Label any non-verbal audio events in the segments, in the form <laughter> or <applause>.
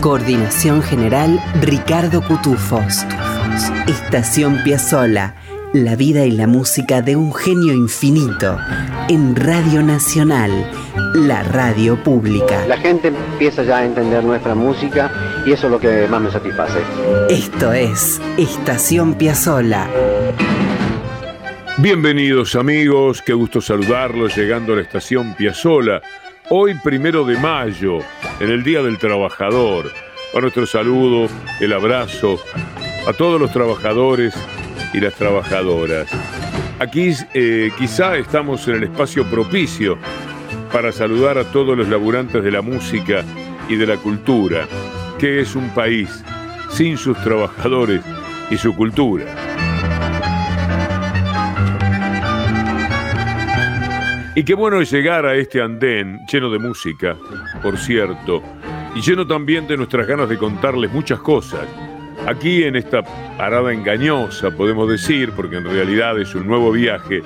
Coordinación general Ricardo Cutufos. Estación Piazzola. La vida y la música de un genio infinito en Radio Nacional, la radio pública. La gente empieza ya a entender nuestra música y eso es lo que más me satisface. Esto es Estación Piazzola. Bienvenidos amigos, qué gusto saludarlos llegando a la estación Piazzola. Hoy primero de mayo, en el Día del Trabajador. A nuestro saludo, el abrazo a todos los trabajadores y las trabajadoras. Aquí eh, quizá estamos en el espacio propicio para saludar a todos los laburantes de la música y de la cultura, que es un país sin sus trabajadores y su cultura. Y qué bueno es llegar a este andén lleno de música, por cierto, y lleno también de nuestras ganas de contarles muchas cosas. Aquí en esta parada engañosa, podemos decir, porque en realidad es un nuevo viaje,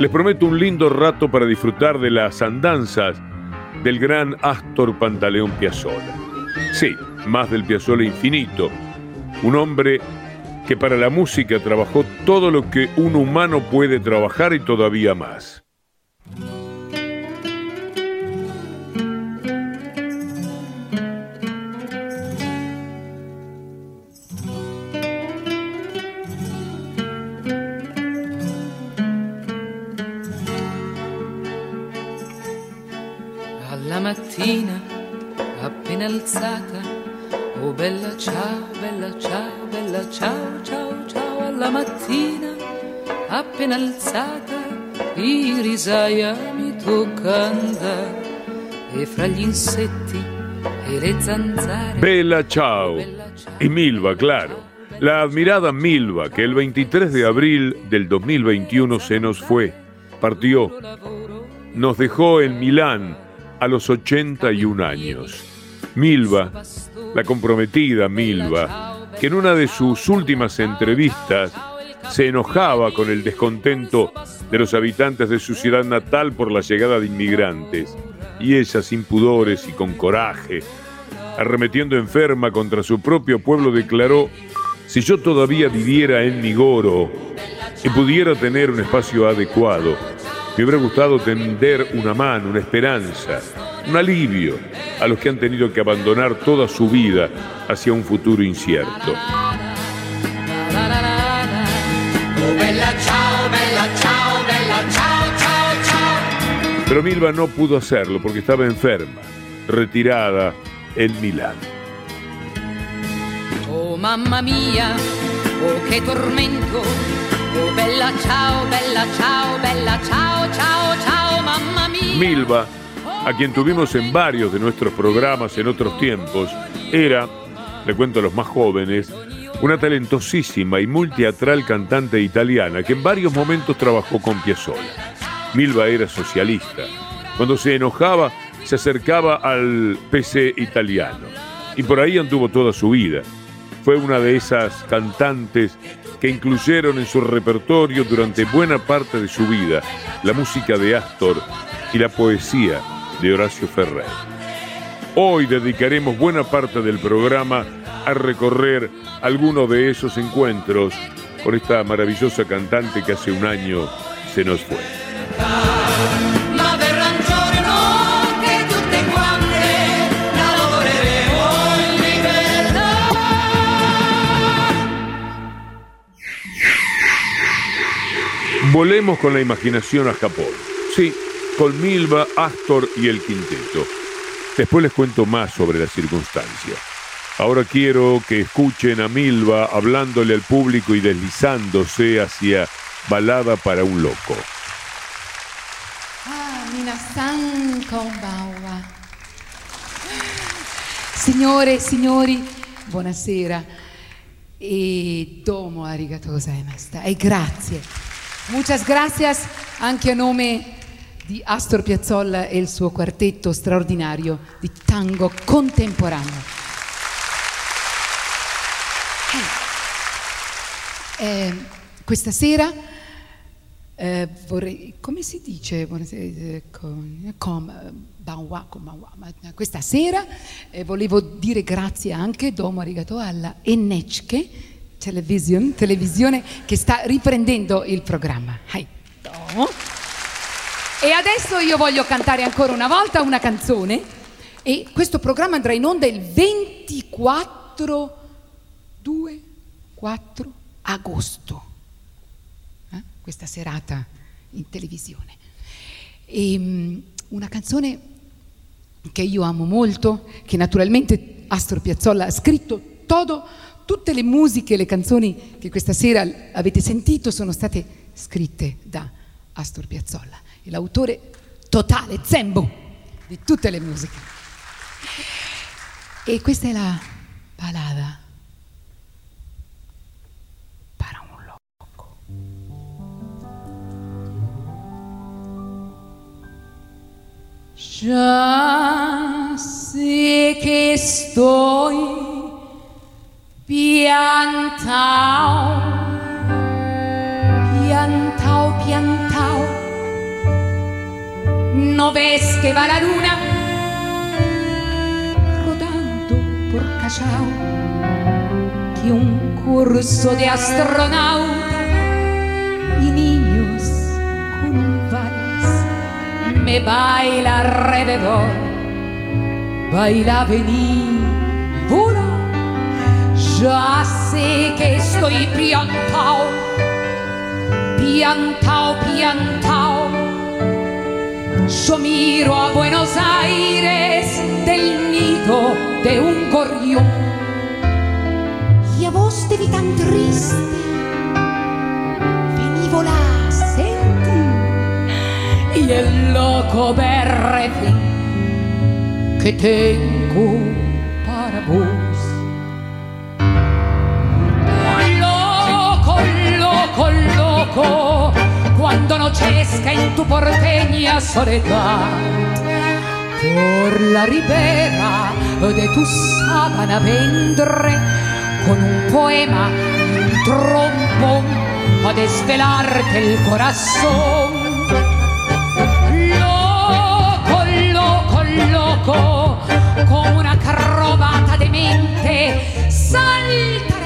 les prometo un lindo rato para disfrutar de las andanzas del gran Astor Pantaleón Piazzolla. Sí, más del Piazzolla infinito, un hombre que para la música trabajó todo lo que un humano puede trabajar y todavía más. Ciao, bella ciao, bella ciao, ciao, ciao, alla mattina appena alzata, Irisaia mi tocca andare e fra gli insetti e le zanzare. Bella Ciao y Milva, claro. La admirada Milva, que el 23 de abril del 2021 se nos fue, partió, nos dejó en Milán a los 81 años. Milva, la comprometida Milva, que en una de sus últimas entrevistas se enojaba con el descontento de los habitantes de su ciudad natal por la llegada de inmigrantes, y ella sin pudores y con coraje, arremetiendo enferma contra su propio pueblo, declaró, si yo todavía viviera en Migoro y pudiera tener un espacio adecuado, me hubiera gustado tender una mano, una esperanza, un alivio a los que han tenido que abandonar toda su vida hacia un futuro incierto. Pero Milva no pudo hacerlo porque estaba enferma, retirada en Milán. Oh mamma mia, oh che tormento, bella ciao, bella ciao, bella ciao, ciao, ciao, mamma mia. Milva, a quien tuvimos en varios de nuestros programas en otros tiempos, era, le cuento a los más jóvenes, una talentosísima y multiatral cantante italiana que en varios momentos trabajó con Piazzolla. Milva era socialista. Cuando se enojaba, se acercaba al PC italiano. Y por ahí anduvo toda su vida. Fue una de esas cantantes que incluyeron en su repertorio durante buena parte de su vida la música de Astor y la poesía de Horacio Ferrer. Hoy dedicaremos buena parte del programa a recorrer alguno de esos encuentros con esta maravillosa cantante que hace un año se nos fue. Volemos con la imaginación a Japón. Sí, con Milva, Astor y el quinteto. Después les cuento más sobre la circunstancia. Ahora quiero que escuchen a Milva hablándole al público y deslizándose hacia Balada para un loco. Ah, minasan konbanwa. Signore signori, buonasera. e domo arigato gozaimashita e grazie. Muchas gracias anche a nome di Astor Piazzolla e il suo quartetto straordinario di tango contemporaneo. Eh, eh, questa sera eh, vorrei, come si dice? Questa sera eh, volevo dire grazie anche, domo arigato alla Enechke Television, televisione che sta riprendendo il programma. Hai. E adesso io voglio cantare ancora una volta una canzone e questo programma andrà in onda il 24 2 4 agosto questa serata in televisione. E, um, una canzone che io amo molto, che naturalmente Astor Piazzolla ha scritto todo, tutte le musiche, le canzoni che questa sera avete sentito sono state scritte da Astor Piazzolla, l'autore totale, zembo, di tutte le musiche. E questa è la balada Ya sé que estoy piantao, piantao, piantao. ¿No ves que va la luna rodando por Callao? Que un curso de astronauta y niños con un me baila alrededor, baila venir. Ya sé que estoy piantao, piantao, piantao. Yo miro a Buenos Aires del nido de un gorrión y a vos te vi tan triste, vení volar y el loco verde que tengo para vos. Loco, cuando anochezca en tu porteña soledad, por la ribera de tu sábana vendré con un poema un trombón a desvelarte el corazón loco, con una acrobata de mente, saltaré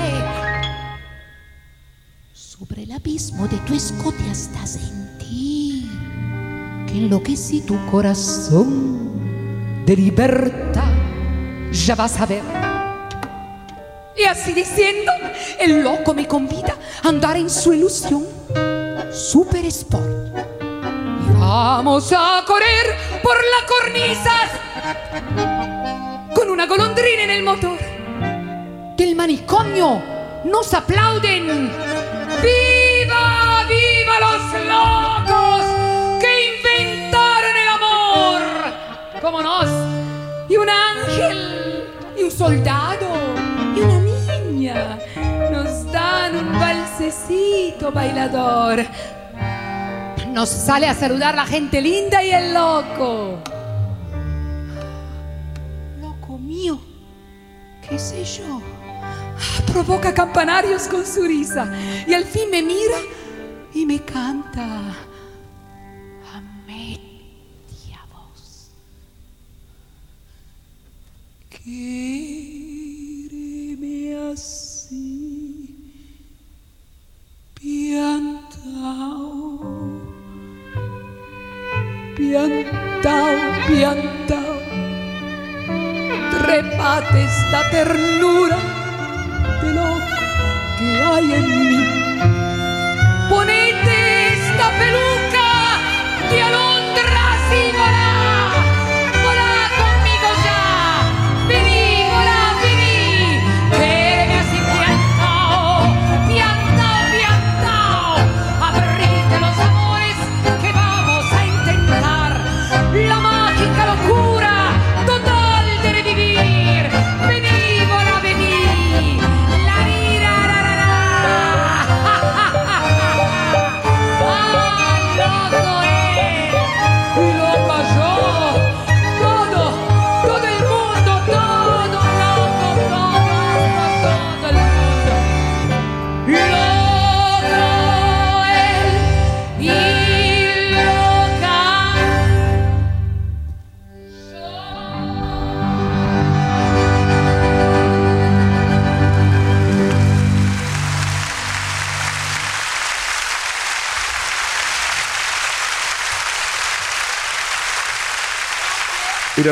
abismo de tu escote hasta sentir que enloquecí tu corazón de libertad. Ya vas a ver. Y así diciendo, el loco me convida a andar en su ilusión. Super Sport. Vamos a correr por las cornisas con una golondrina en el motor. Del manicomio nos aplauden. ¡Viva, viva los locos que inventaron el amor! Como nos. Y un ángel, y un soldado, y una niña nos dan un balsecito bailador nos sale a saludar la gente linda y el loco. Loco mío, qué sé yo. Provoca campanarios con su risa y al fin me mira y me canta a media voz. Quiereme así, piantao piantao, piantao, trepate esta ternura de loco que hay en mí. Peluca de alondras y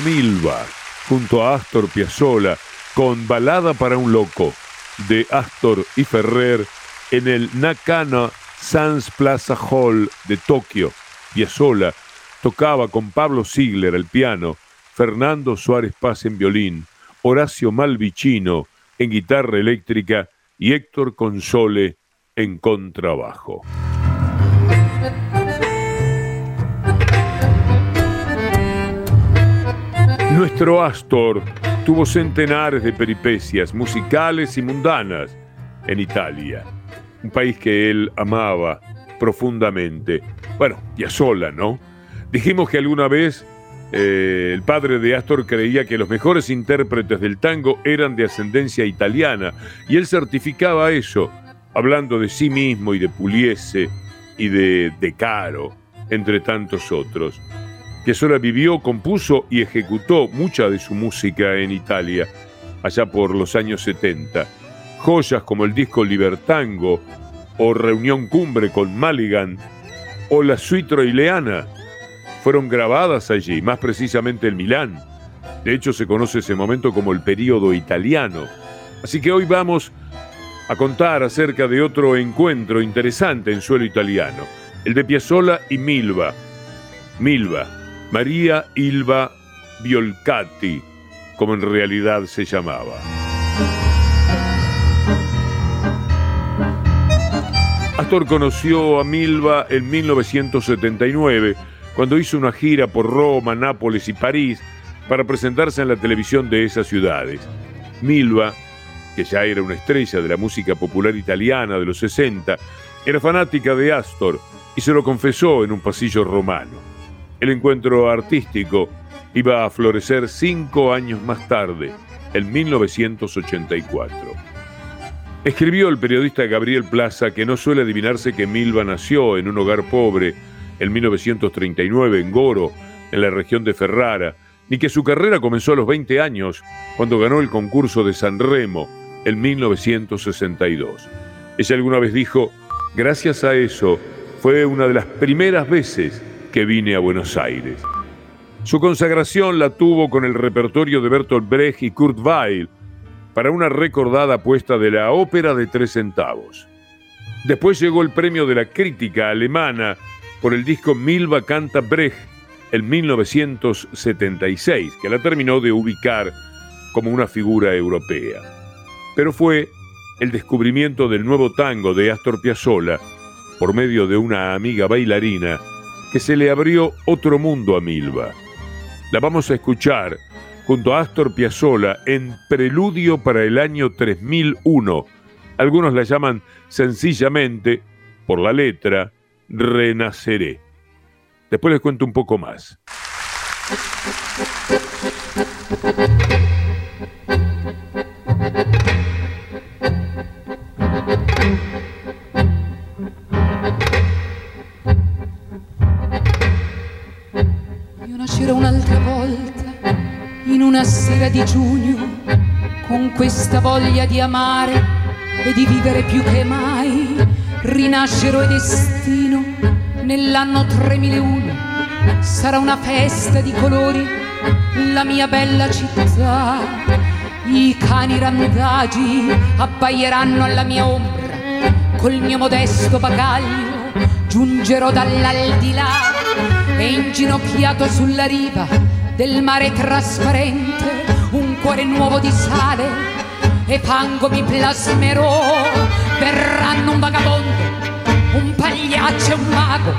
Milva, junto a Astor Piazzolla, con Balada para un Loco, de Astor y Ferrer, en el Nakano Sans Plaza Hall de Tokio. Piazzolla tocaba con Pablo Ziegler al piano, Fernando Suárez Paz en violín, Horacio Malvicino en guitarra eléctrica y Héctor Console en contrabajo. Nuestro Astor tuvo centenares de peripecias musicales y mundanas en Italia, un país que él amaba profundamente. Bueno, ya sola, ¿no? Dijimos que alguna vez eh, el padre de Astor creía que los mejores intérpretes del tango eran de ascendencia italiana y él certificaba eso, hablando de sí mismo y de Puliese y de De Caro, entre tantos otros. Piazzolla vivió, compuso y ejecutó mucha de su música en Italia, allá por los años 70. Joyas como el disco Libertango o Reunión Cumbre con Maligan o La Suite Troileana fueron grabadas allí, más precisamente en Milán. De hecho, se conoce ese momento como el período italiano. Así que hoy vamos a contar acerca de otro encuentro interesante en suelo italiano, el de Piazzolla y Milva. Milva, María Ilva Violcati, como en realidad se llamaba. Astor conoció a Milva en 1979 cuando hizo una gira por Roma, Nápoles y París para presentarse en la televisión de esas ciudades. Milva, que ya era una estrella de la música popular italiana de los 60, era fanática de Astor y se lo confesó en un pasillo romano. El encuentro artístico iba a florecer cinco años más tarde, en 1984. Escribió el periodista Gabriel Plaza que no suele adivinarse que Milva nació en un hogar pobre en 1939 en Goro, en la región de Ferrara, ni que su carrera comenzó a los 20 años, cuando ganó el concurso de San Remo en 1962. Ella alguna vez dijo, gracias a eso, fue una de las primeras veces que vine a Buenos Aires. Su consagración la tuvo con el repertorio de Bertolt Brecht y Kurt Weill para una recordada apuesta de la ópera de tres centavos. Después llegó el premio de la crítica alemana por el disco Milva canta Brecht en 1976, que la terminó de ubicar como una figura europea. Pero fue el descubrimiento del nuevo tango de Astor Piazzolla por medio de una amiga bailarina que se le abrió otro mundo a Milva. La vamos a escuchar junto a Astor Piazzolla en Preludio para el año 3001. Algunos la llaman sencillamente, por la letra, renaceré. Después les cuento un poco más. Una sera di giugno con questa voglia di amare e di vivere più che mai rinascerò e destino nell'anno 3001 sarà una festa di colori la mia bella città. I cani randagi abbaieranno alla mia ombra. Col mio modesto bagaglio giungerò dall'aldilà e inginocchiato sulla riva del mare trasparente un cuore nuovo di sale e fango mi plasmerò verranno un vagabondo, un pagliaccio e un mago,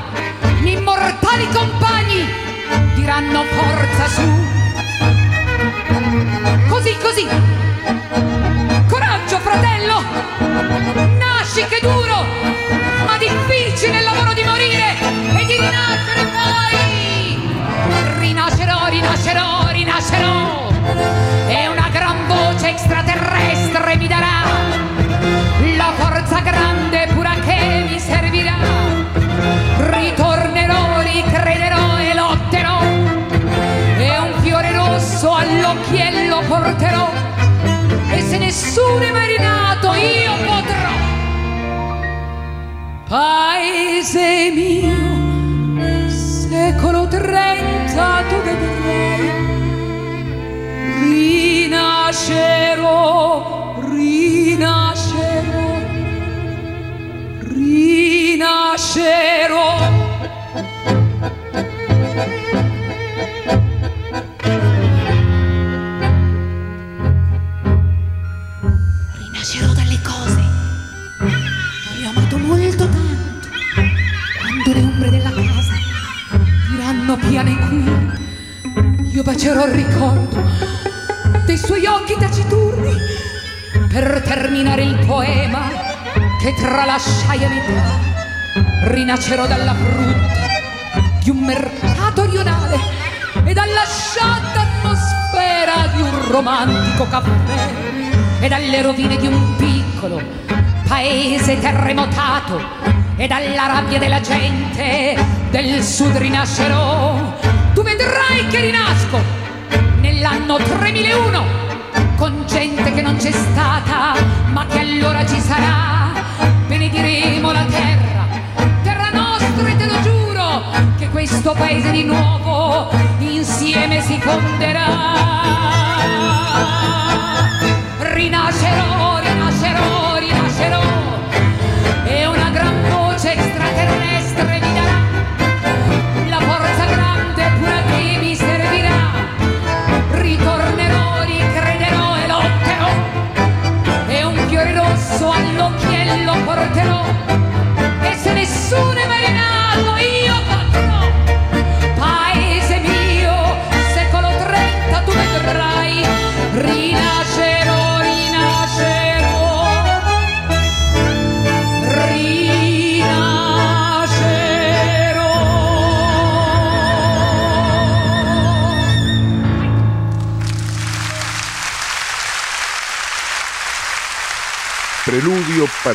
immortali compagni diranno forza su. Così, così. Coraggio, fratello. Nasci che duro, rinascerò. E una gran voce extraterrestre mi darà forza grande pura che mi servirà. Ritornerò, ricrederò e lotterò. E un fiore rosso all'occhiello porterò. E se nessuno è marinato io potrò. Paese mio, secolo trenta tu vedrai rinascerò, rinascerò, rinascerò. Rinascerò dalle cose che ho amato molto tanto. Quando le ombre della casa diranno piane qui, io bacerò il ricordo dei suoi occhi taciturni per terminare il poema che tralasciai a metà. Rinascerò dalla frutta di un mercato rionale e dalla sciatta atmosfera di un romantico caffè e dalle rovine di un piccolo paese terremotato e dalla rabbia della gente del sud rinascerò. Tu vedrai che rinasco nell'anno 3001 con gente che non c'è stata ma che allora ci sarà. Benediremo la terra, terra nostra e te lo giuro che questo paese di nuovo insieme si fonderà. Rinascerò,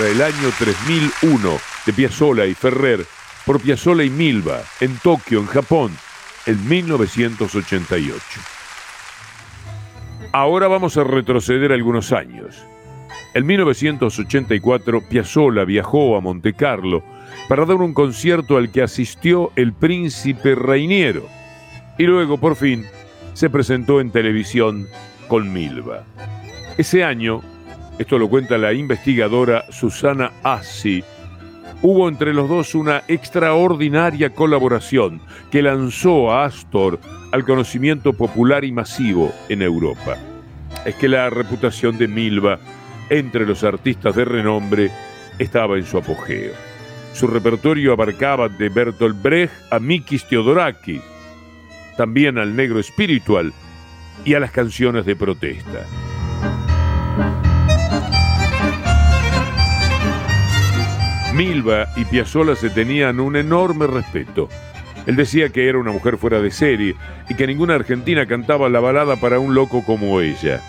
El año 3001 de Piazzolla y Ferrer por Piazzolla y Milva en Tokio, en Japón, en 1988. Ahora vamos a retroceder algunos años. En 1984, Piazzolla viajó a Monte Carlo para dar un concierto al que asistió el príncipe Reiniero y luego, por fin, se presentó en televisión con Milva. Ese año, esto lo cuenta la investigadora Susana Assi, hubo entre los dos una extraordinaria colaboración que lanzó a Astor al conocimiento popular y masivo en Europa. Es que la reputación de Milva entre los artistas de renombre estaba en su apogeo. Su repertorio abarcaba de Bertolt Brecht a Mikis Theodorakis, también al negro espiritual y a las canciones de protesta. Milva y Piazzolla se tenían un enorme respeto. Él decía que era una mujer fuera de serie y que ninguna argentina cantaba la balada para un loco como ella.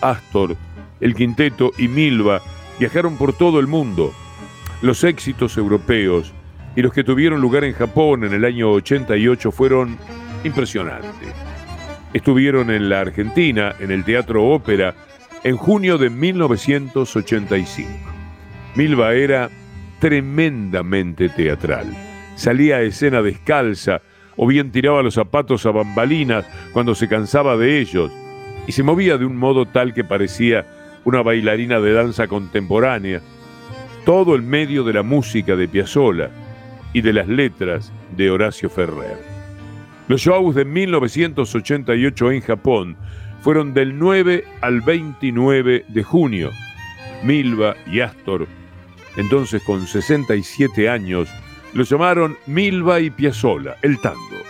Astor, el quinteto y Milva viajaron por todo el mundo. Los éxitos europeos y los que tuvieron lugar en Japón en el año 88 fueron impresionantes. Estuvieron en la Argentina, en el Teatro Ópera, en junio de 1985. Milva era tremendamente teatral. Salía a escena descalza o bien tiraba los zapatos a bambalinas cuando se cansaba de ellos y se movía de un modo tal que parecía una bailarina de danza contemporánea, todo en medio de la música de Piazzolla y de las letras de Horacio Ferrer. Los shows de 1988 en Japón fueron del 9 al 29 de junio. Milva y Astor, entonces con 67 años, lo llamaron Milva y Piazzolla, el tango.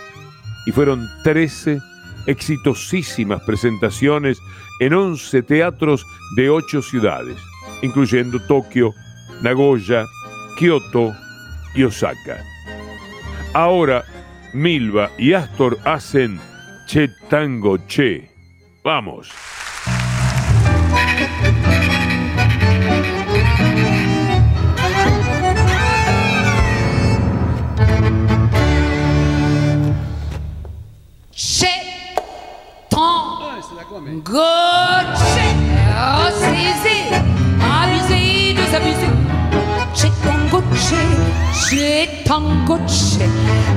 Y fueron 13 exitosísimas presentaciones en 11 teatros de 8 ciudades, incluyendo Tokio, Nagoya, Kioto y Osaka. Ahora, Milva y Astor hacen Che Tango Che. Vamos. Amen. Goche, abusé, désabusé. J'ai ton goche, j'ai ton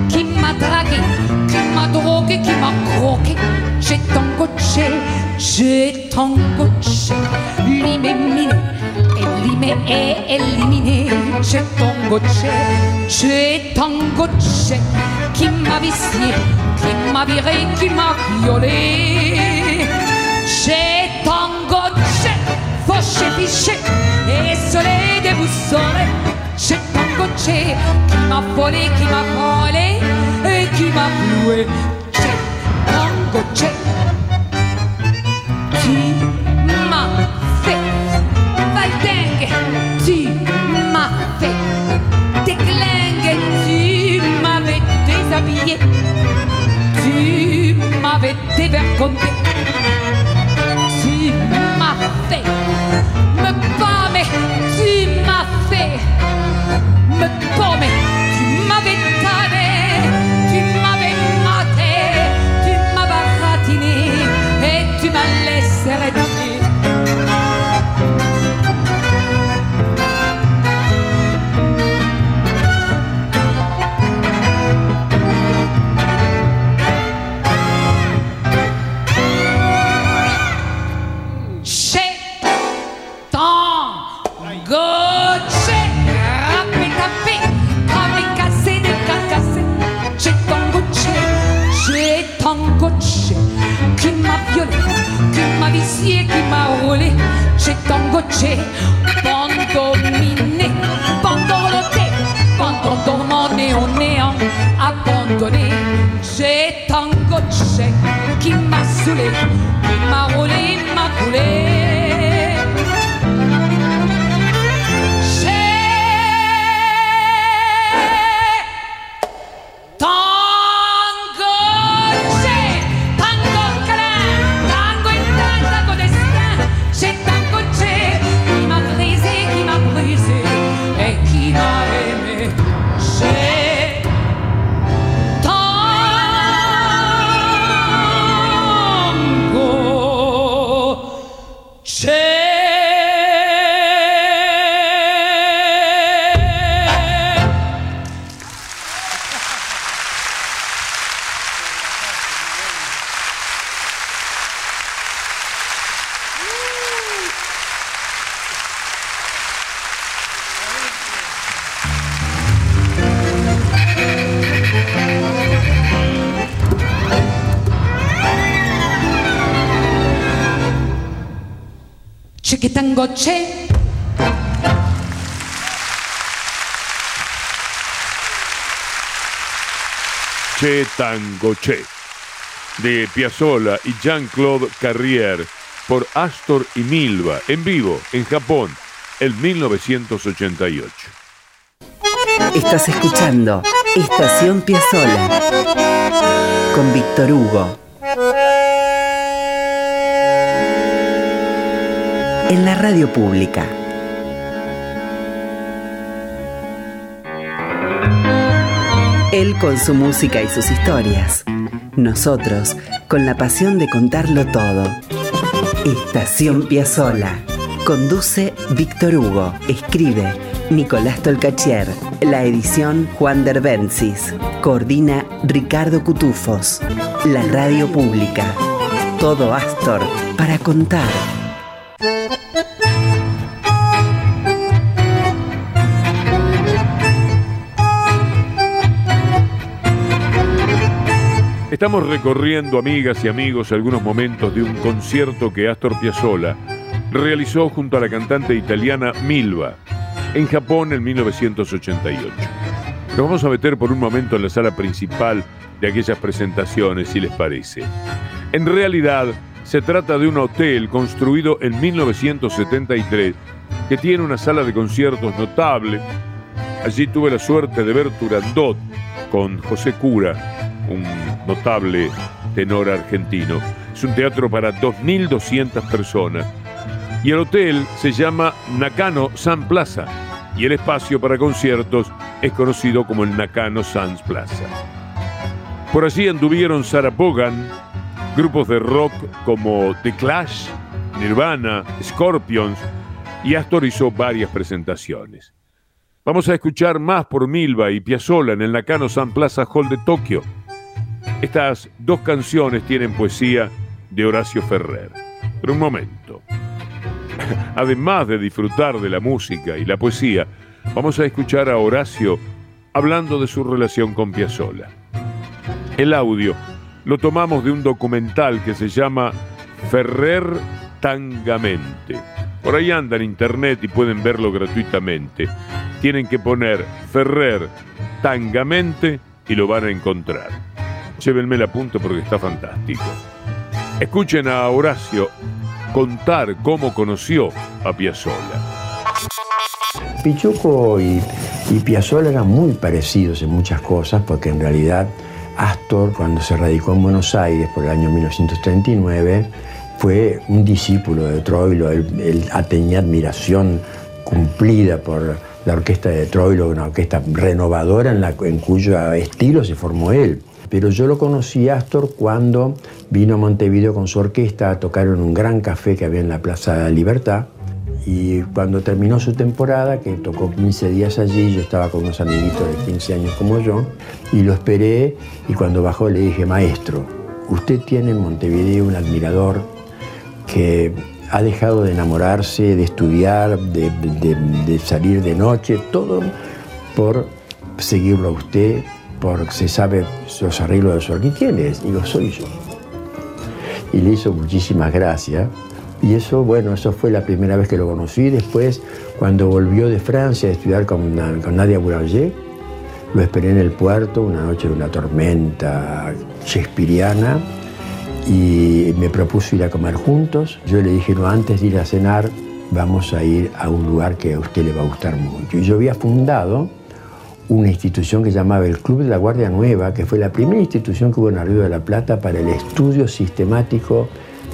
qui m'a dragué, qui m'a drogué, qui m'a croqué. J'ai ton goche, j'ai ton goche, l'imméminé. Elimé et éliminé, j'ai ton goche, j'ai ton goche, qui m'a vicié, qui m'a viré, qui m'a violé. J'ai tango tché, fauché fiché, et soleil déboussolé. J'ai tango tché, qui m'a volé, qui m'a volé, et qui m'a floué. J'ai tango tché, qui m'a fait dingue, tu m'as fait déglinguer, tu m'avais déshabillé, tu m'avais dévergondé. policier qui m'a roulé, j'ai tangoché, pandemie. C'è che tango c'è. Che Tango Che, de Piazzolla y Jean-Claude Carrière por Astor y Milva, en vivo, en Japón, en 1988. Estás escuchando Estación Piazzola con Víctor Hugo. En la radio pública. Él con su música y sus historias. Nosotros con la pasión de contarlo todo. Estación Piazzola. Conduce Víctor Hugo. Escribe Nicolás Tolcachier. La edición Juan Derbencis. Coordina Ricardo Cutufos. La radio pública. Todo Astor para contar. Estamos recorriendo, amigas y amigos, algunos momentos de un concierto que Astor Piazzolla realizó junto a la cantante italiana Milva en Japón en 1988. Nos vamos a meter por un momento en la sala principal de aquellas presentaciones, si les parece. En realidad, se trata de un hotel construido en 1973 que tiene una sala de conciertos notable. Allí tuve la suerte de ver Turandot con José Cura, un notable tenor argentino. Es un teatro para 2.200 personas. Y el hotel se llama Nakano Sun Plaza. Y el espacio para conciertos es conocido como el Nakano Sans Plaza. Por allí anduvieron Sarah Vaughan, grupos de rock como The Clash, Nirvana, Scorpions, y Astor hizo varias presentaciones. Vamos a escuchar más por Milva y Piazzolla en el Nakano Sun Plaza Hall de Tokio. Estas dos canciones tienen poesía de Horacio Ferrer. Pero un momento. <laughs> Además de disfrutar de la música y la poesía, vamos a escuchar a Horacio hablando de su relación con Piazzolla. El audio lo tomamos de un documental que se llama Ferrer Tangamente. Por ahí anda en internet y pueden verlo gratuitamente. Tienen que poner Ferrer Tangamente y lo van a encontrar. Llévenme el apunto porque está fantástico. Escuchen a Horacio contar cómo conoció a Piazzolla. Pichuco y, y Piazzolla eran muy parecidos en muchas cosas porque en realidad Astor, cuando se radicó en Buenos Aires por el año 1939, fue un discípulo de Troilo. Él, tenía admiración cumplida por la orquesta de Troilo, una orquesta renovadora en, la, en cuyo estilo se formó él. Pero yo lo conocí a Astor cuando vino a Montevideo con su orquesta a tocar en un gran café que había en la Plaza de la Libertad. Y cuando terminó su temporada, que tocó 15 días allí, yo estaba con unos amiguitos de 15 años como yo, y lo esperé y cuando bajó le dije, maestro, usted tiene en Montevideo un admirador que ha dejado de enamorarse, de estudiar, de salir de noche, todo por seguirlo a usted, porque sabe los arreglos de su orquesta. ¿Quién es? Digo, soy yo. Y le hizo muchísimas gracias. Y eso, bueno, eso fue la primera vez que lo conocí. Después, cuando volvió de Francia a estudiar con, Nadia Boulanger, lo esperé en el puerto, una noche de una tormenta shakespeariana, y me propuso ir a comer juntos. Yo le dije, no, antes de ir a cenar, vamos a ir a un lugar que a usted le va a gustar mucho. Y yo había fundado una institución que llamaba el Club de la Guardia Nueva, que fue la primera institución que hubo en Río de la Plata para el estudio sistemático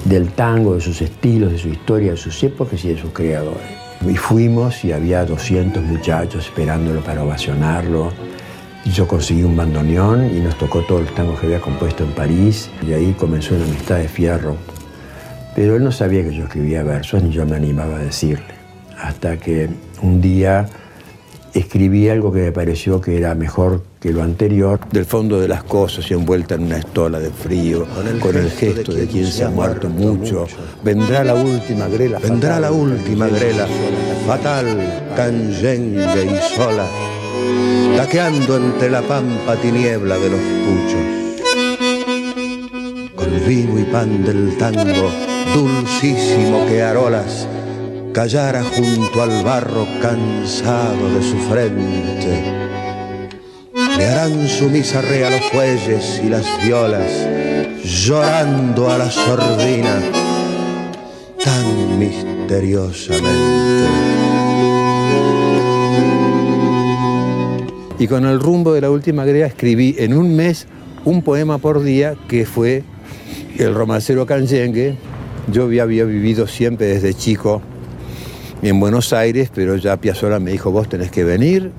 del tango, de sus estilos, de su historia, de sus épocas y de sus creadores. Y fuimos y había 200 muchachos esperándolo para ovacionarlo. Y yo conseguí un bandoneón y nos tocó todos los tangos que había compuesto en París. Y ahí comenzó una amistad de fierro. Pero él no sabía que yo escribía versos ni yo me animaba a decirle. Hasta que un día escribí algo que me pareció que era mejor que lo anterior. Del fondo de las cosas y envuelta en una estola de frío, con el, gesto, de, quien se ha muerto mucho, vendrá la última grela. Vendrá la última grela, fatal, canyengue y sola, taqueando entre la pampa tiniebla de los puchos. Con vino y pan del tango, dulcísimo que arolas, callara junto al barro cansado de su frente. Le harán su misa a los fuelles y las violas, llorando a la sordina tan misteriosamente. Y con el rumbo de la última grega escribí en un mes un poema por día que fue El romancero canyengue. Yo había vivido siempre desde chico en Buenos Aires, pero ya Piazzolla me dijo, vos tenés que venir,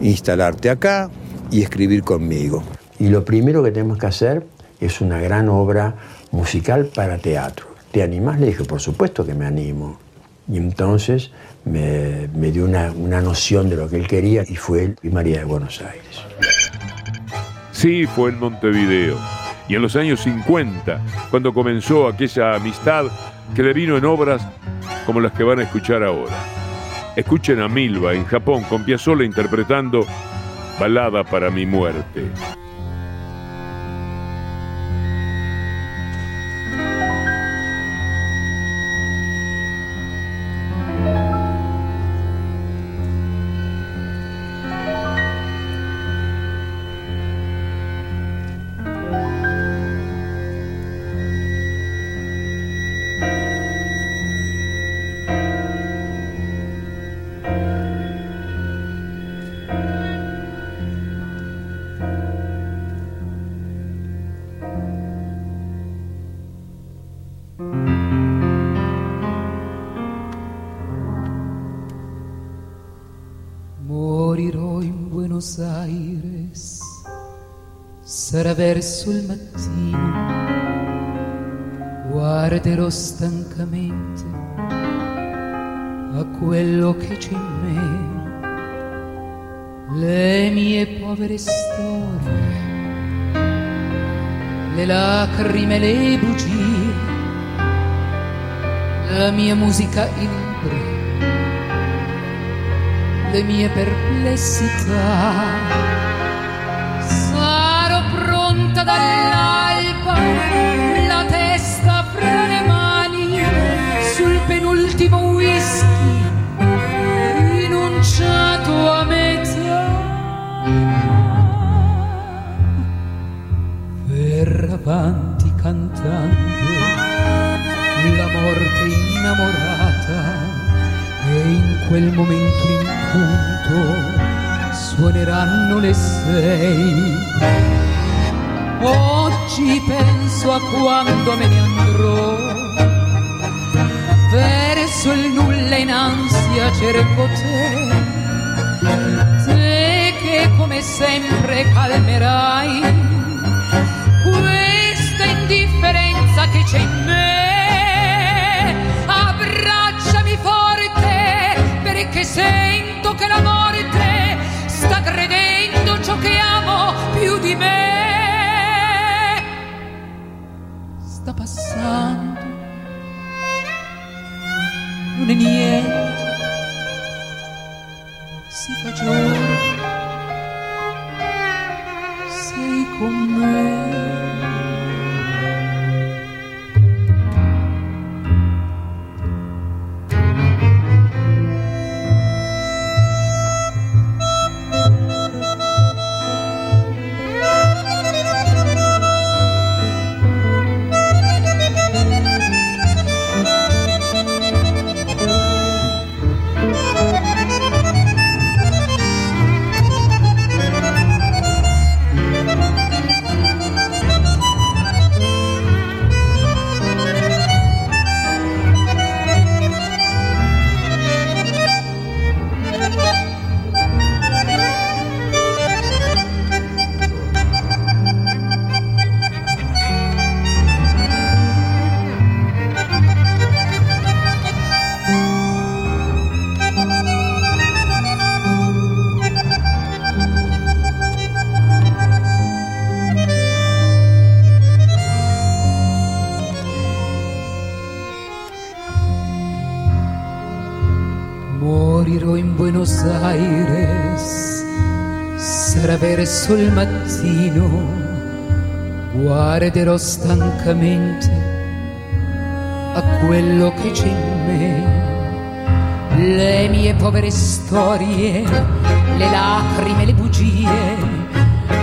instalarte acá y escribir conmigo. Y lo primero que tenemos que hacer es una gran obra musical para teatro. ¿Te animás? Le dije, por supuesto que me animo. Y entonces me, dio una, una, noción de lo que él quería y fue él y María de Buenos Aires. Sí, fue en Montevideo. Y en los años 50, cuando comenzó aquella amistad que le vino en obras como las que van a escuchar ahora. Escuchen a Milva en Japón con Piazzolla interpretando Balada para mi muerte. La mia musica in libri, le mie perplessità. Sarò pronta dall'alba, la testa fra le mani, sul penultimo whisky, rinunciato a metà. Per avanti cantando quel momento in punto suoneranno le sei. Oggi penso a quando me ne andrò, verso il nulla in ansia cerco te, te che come sempre calmerai questa indifferenza che c'è in me. Perché sento che la morte sta credendo ciò che amo più di me. Sta passando, non è niente, si fa giorno, sei con me. Verso il mattino, guarderò stancamente a quello che c'è in me, le mie povere storie, le lacrime, le bugie,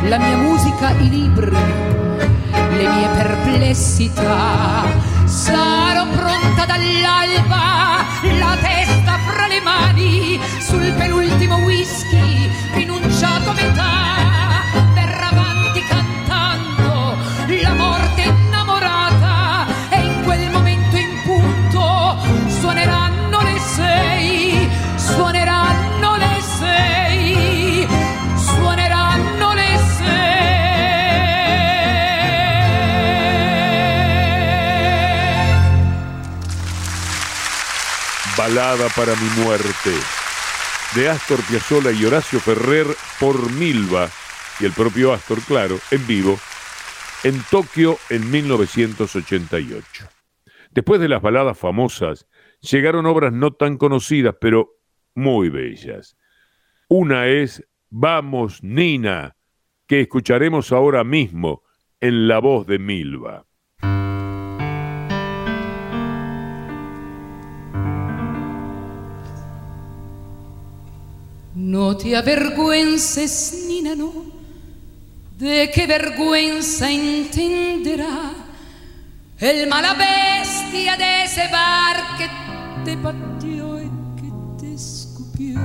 la mia musica, i libri, le mie perplessità. Sarò pronta dall'alba, la testa fra le mani, sul penultimo whisky, rinunciato a metà, Balada para mi muerte, de Astor Piazzolla y Horacio Ferrer por Milva, y el propio Astor, claro, en vivo, en Tokio en 1988. Después de las baladas famosas, llegaron obras no tan conocidas, pero muy bellas. Una es Vamos, Nina, que escucharemos ahora mismo en la voz de Milva. No te avergüences, Nina, no. ¿De qué vergüenza entenderá el mala bestia de ese bar que te pateó y que te escupió?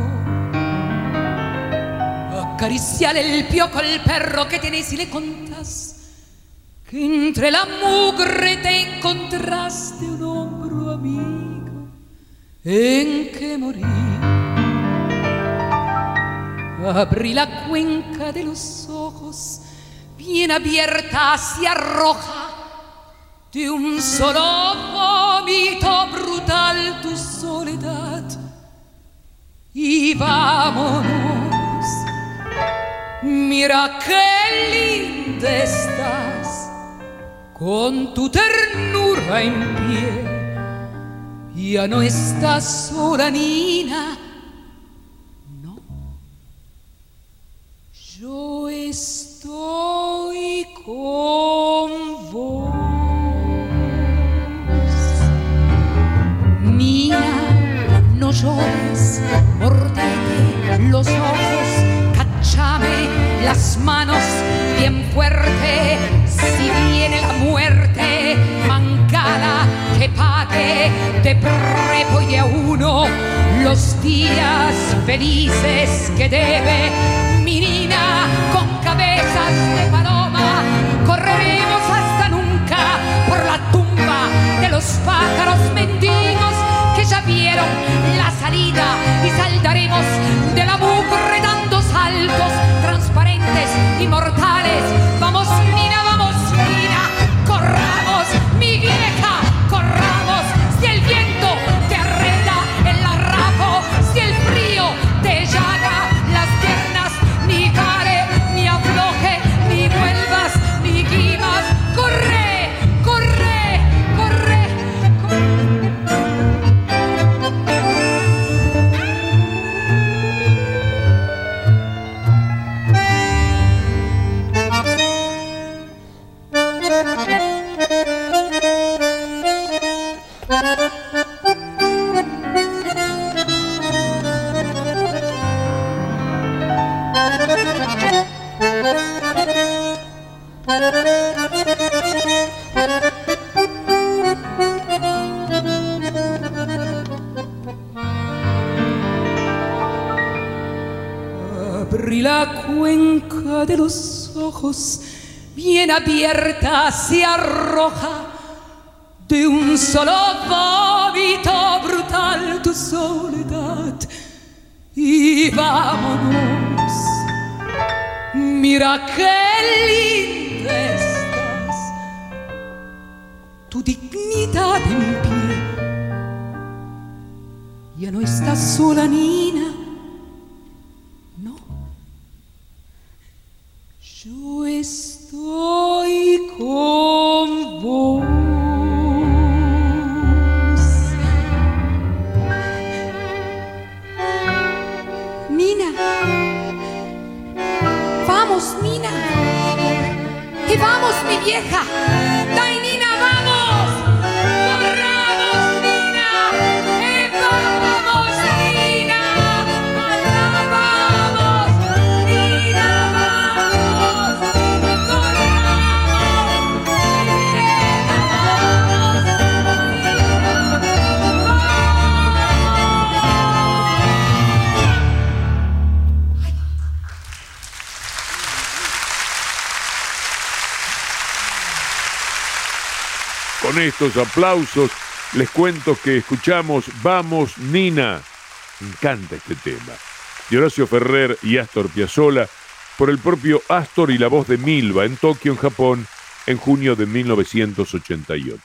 Acariciale el pioco al perro que tienes y le contás que entre la mugre te encontraste un hombro amigo en que morir. Abrí la cuenca de los ojos, bien abierta hacia roja, de un solo vómito brutal tu soledad. Y vámonos, mira qué linda estás, con tu ternura en pie ya no estás sola, Nina. Días felices que debe. Mi Nina, con cabezas de paloma, correremos hasta nunca por la tumba de los pájaros mendigos que ya vieron la salida y saltaremos de la mugre dando saltos transparentes y Abrí la cuenca de los ojos, bien abierta se arroja de un solo vómito brutal tu soledad. Y vámonos, mira qué linda estás, tu dignidad en pie. Ya no estás sola, Nina. Yo estoy con vos. Nina. Vamos, Nina. Y vamos, mi vieja. Estos aplausos les cuento que escuchamos Vamos Nina. Me encanta este tema. De Horacio Ferrer y Astor Piazzolla por el propio Astor y la voz de Milva en Tokio, en Japón, en junio de 1988.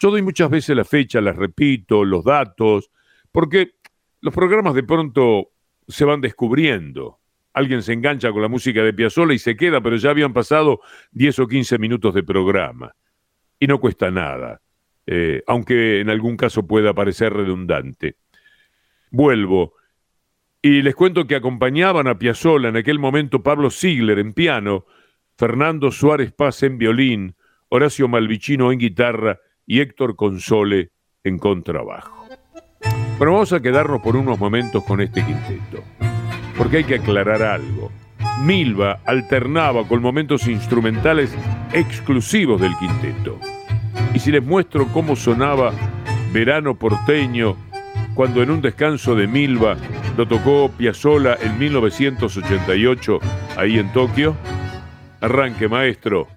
Yo doy muchas veces la fecha, las repito, los datos, porque los programas de pronto se van descubriendo. Alguien se engancha con la música de Piazzolla y se queda, pero ya habían pasado 10 o 15 minutos de programa y no cuesta nada, eh, aunque en algún caso pueda parecer redundante. Vuelvo y les cuento que acompañaban a Piazzolla en aquel momento Pablo Ziegler en piano, Fernando Suárez Paz en violín, Horacio Malvicino en guitarra y Héctor Console en contrabajo. Bueno, vamos a quedarnos por unos momentos con este quinteto, porque hay que aclarar algo. Milva alternaba con momentos instrumentales exclusivos del quinteto. Y si les muestro cómo sonaba Verano porteño, cuando en un descanso de Milva lo tocó Piazzolla en 1988 ahí en Tokio, arranque maestro.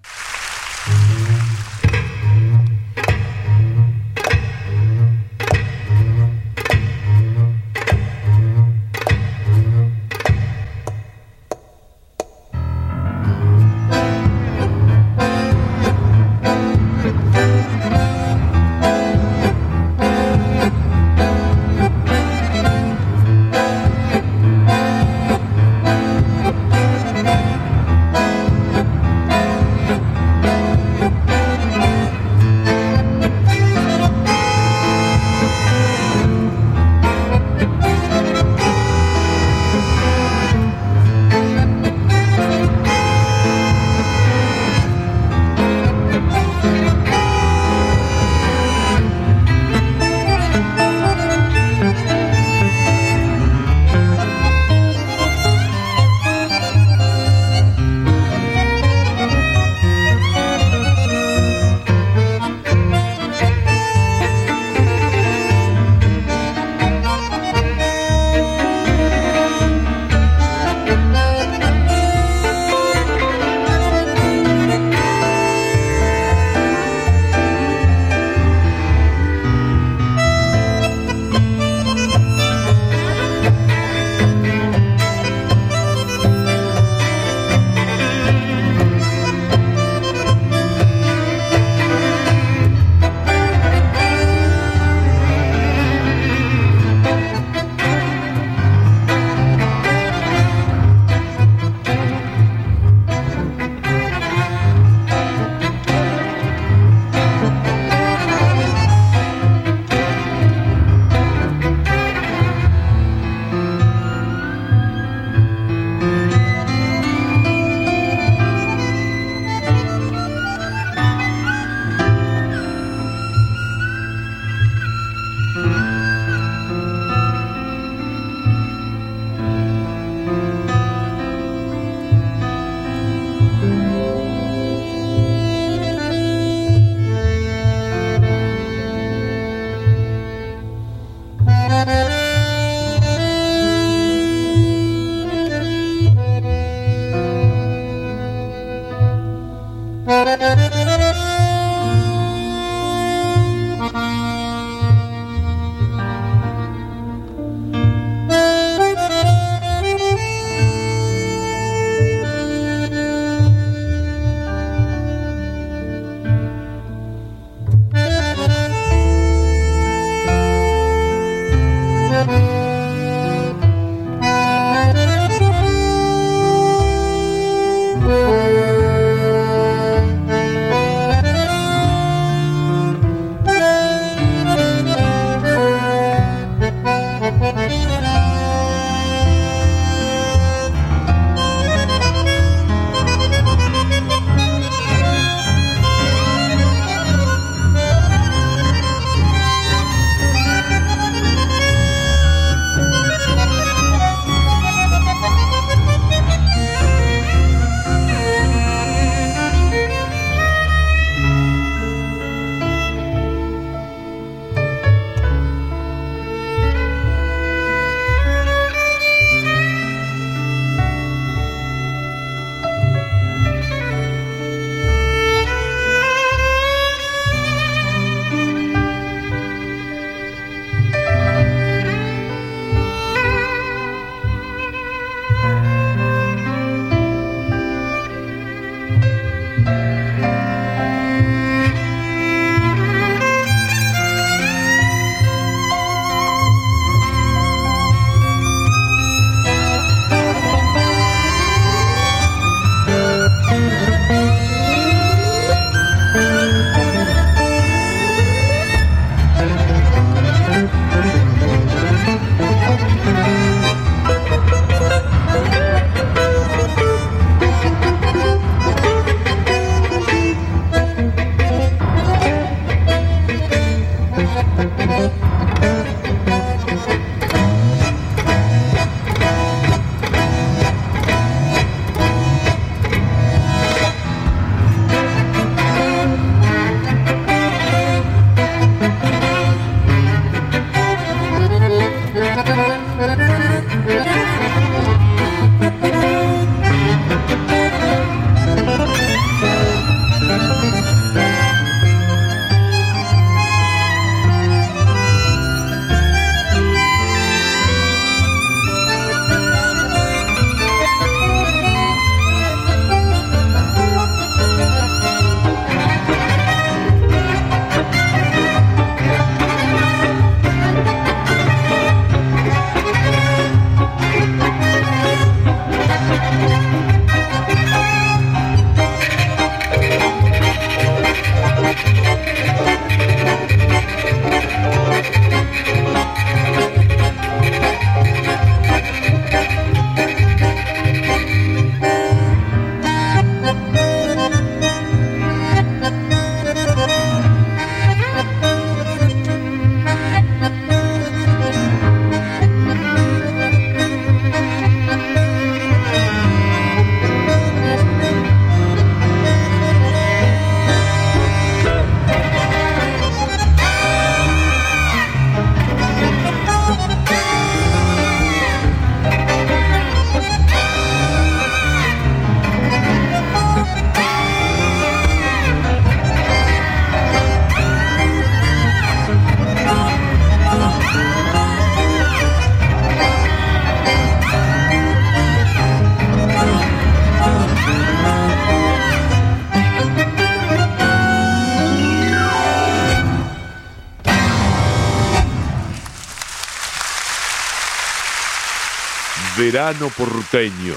Verano porteño,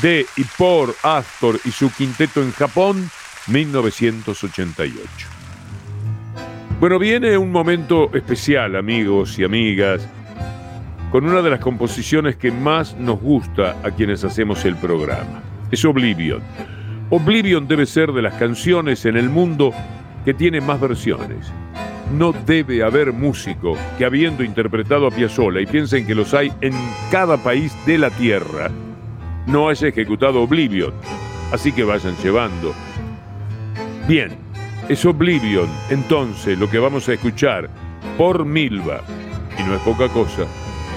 de y por Astor y su quinteto en Japón, 1988. Bueno, viene un momento especial, amigos y amigas, con una de las composiciones que más nos gusta a quienes hacemos el programa. Es Oblivion. Oblivion debe ser de las canciones en el mundo que tiene más versiones. No debe haber músico que habiendo interpretado a Piazzolla y piensen que los hay en cada país de la tierra, no haya ejecutado Oblivion. Así que vayan llevando. Bien, es Oblivion entonces lo que vamos a escuchar por Milva, y no es poca cosa,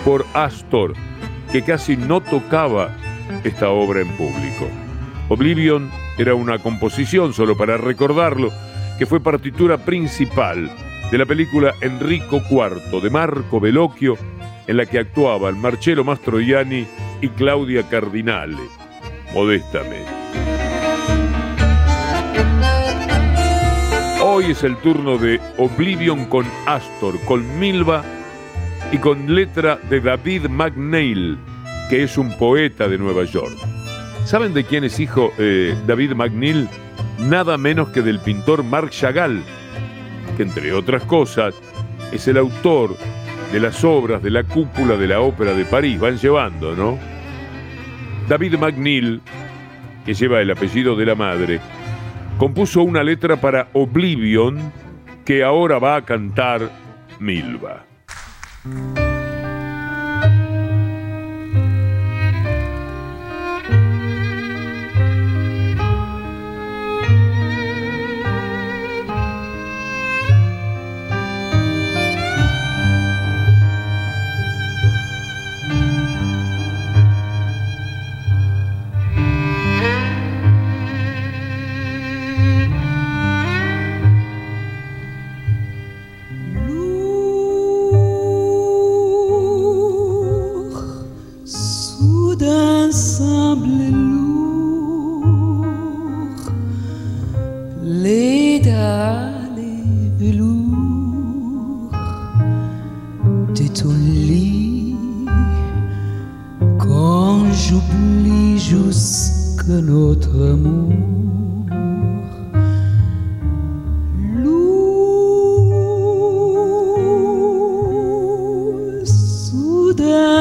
por Astor, que casi no tocaba esta obra en público. Oblivion era una composición, solo para recordarlo, que fue partitura principal de la película Enrico IV de Marco Bellocchio, en la que actuaban Marcello Mastroianni y Claudia Cardinale, modestamente. Hoy es el turno de Oblivion con Astor, con Milva y con letra de David McNeil, que es un poeta de Nueva York. ¿Saben de quién es hijo eh, David McNeil? Nada menos que del pintor Marc Chagall, que entre otras cosas es el autor de las obras de la cúpula de la Ópera de París. Van llevando, ¿no? David McNeil, que lleva el apellido de la madre, compuso una letra para Oblivion que ahora va a cantar Milva.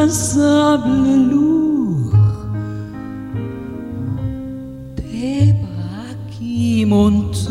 un sable lourd. Tes bras qui montent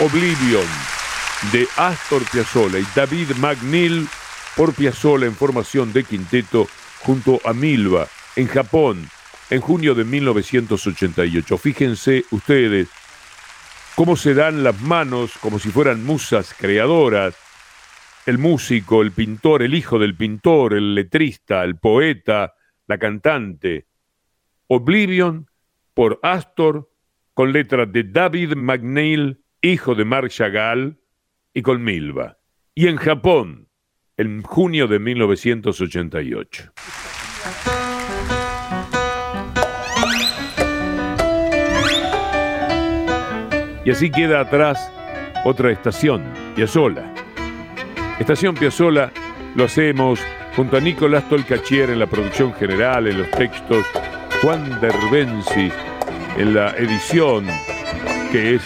Oblivion de Astor Piazzolla y David McNeil por Piazzolla en formación de quinteto junto a Milva en Japón en junio de 1988. Fíjense ustedes cómo se dan las manos como si fueran musas creadoras. El músico, el pintor, el hijo del pintor, el letrista, el poeta, la cantante. Oblivion por Astor con letras de David McNeil hijo de Marc Chagall, y con Milva. Y en Japón, en junio de 1988. Y así queda atrás otra estación, Piazzola. Estación Piazzola lo hacemos junto a Nicolás Tolcachier en la producción general, en los textos, Juan Derbensi en la edición, que es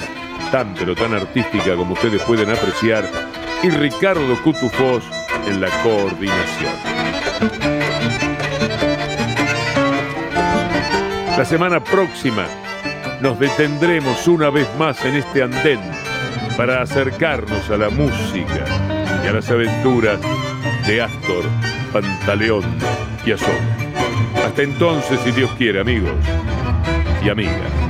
tan pero tan artística como ustedes pueden apreciar, y Ricardo Cutufós en la coordinación. La semana próxima nos detendremos una vez más en este andén para acercarnos a la música y a las aventuras de Astor, Pantaleón y Azón. Hasta entonces, si Dios quiere, amigos y amigas.